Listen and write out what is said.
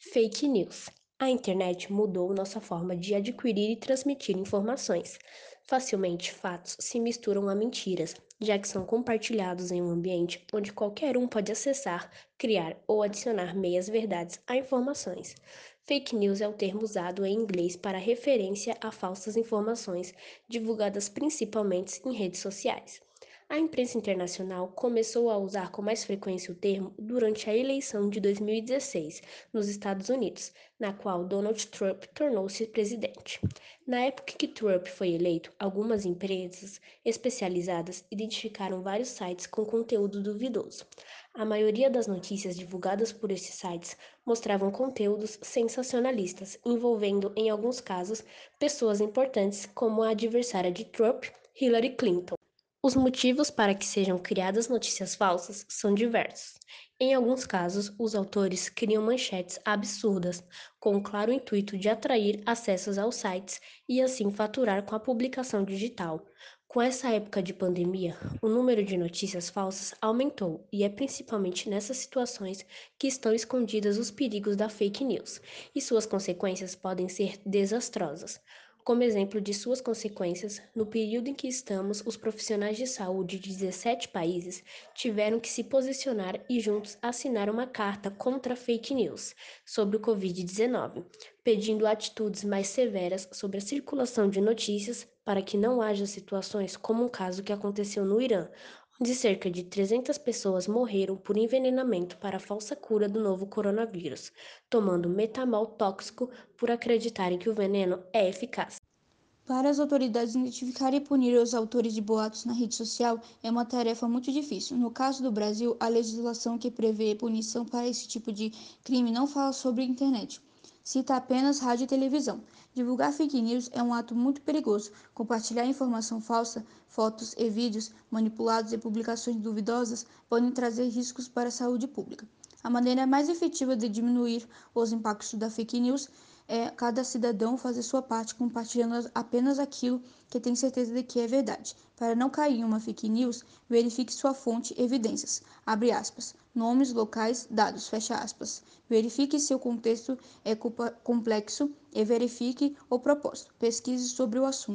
Fake news. A internet mudou nossa forma de adquirir e transmitir informações. Facilmente, fatos se misturam a mentiras, já que são compartilhados em um ambiente onde qualquer um pode acessar, criar ou adicionar meias-verdades a informações. Fake news é o termo usado em inglês para referência a falsas informações divulgadas principalmente em redes sociais. A imprensa internacional começou a usar com mais frequência o termo durante a eleição de 2016 nos Estados Unidos, na qual Donald Trump tornou-se presidente. Na época que Trump foi eleito, algumas empresas especializadas identificaram vários sites com conteúdo duvidoso. A maioria das notícias divulgadas por esses sites mostravam conteúdos sensacionalistas, envolvendo, em alguns casos, pessoas importantes como a adversária de Trump, Hillary Clinton. Os motivos para que sejam criadas notícias falsas são diversos. Em alguns casos, os autores criam manchetes absurdas, com o claro intuito de atrair acessos aos sites e assim faturar com a publicação digital. Com essa época de pandemia, o número de notícias falsas aumentou e é principalmente nessas situações que estão escondidas os perigos da fake news, e suas consequências podem ser desastrosas. Como exemplo de suas consequências, no período em que estamos, os profissionais de saúde de 17 países tiveram que se posicionar e juntos assinar uma carta contra fake news sobre o Covid-19, pedindo atitudes mais severas sobre a circulação de notícias para que não haja situações como o caso que aconteceu no Irã, onde cerca de 300 pessoas morreram por envenenamento para a falsa cura do novo coronavírus, tomando metamol tóxico por acreditarem que o veneno é eficaz. Para as autoridades identificarem e punir os autores de boatos na rede social é uma tarefa muito difícil. No caso do Brasil, a legislação que prevê punição para esse tipo de crime não fala sobre internet, cita apenas rádio e televisão. Divulgar fake news é um ato muito perigoso. Compartilhar informação falsa, fotos e vídeos manipulados e publicações duvidosas podem trazer riscos para a saúde pública. A maneira mais efetiva de diminuir os impactos da fake news é cada cidadão fazer sua parte compartilhando apenas aquilo que tem certeza de que é verdade. Para não cair em uma fake news, verifique sua fonte evidências. Abre aspas. Nomes, locais, dados, fecha aspas. Verifique se o contexto é complexo e verifique o propósito. Pesquise sobre o assunto.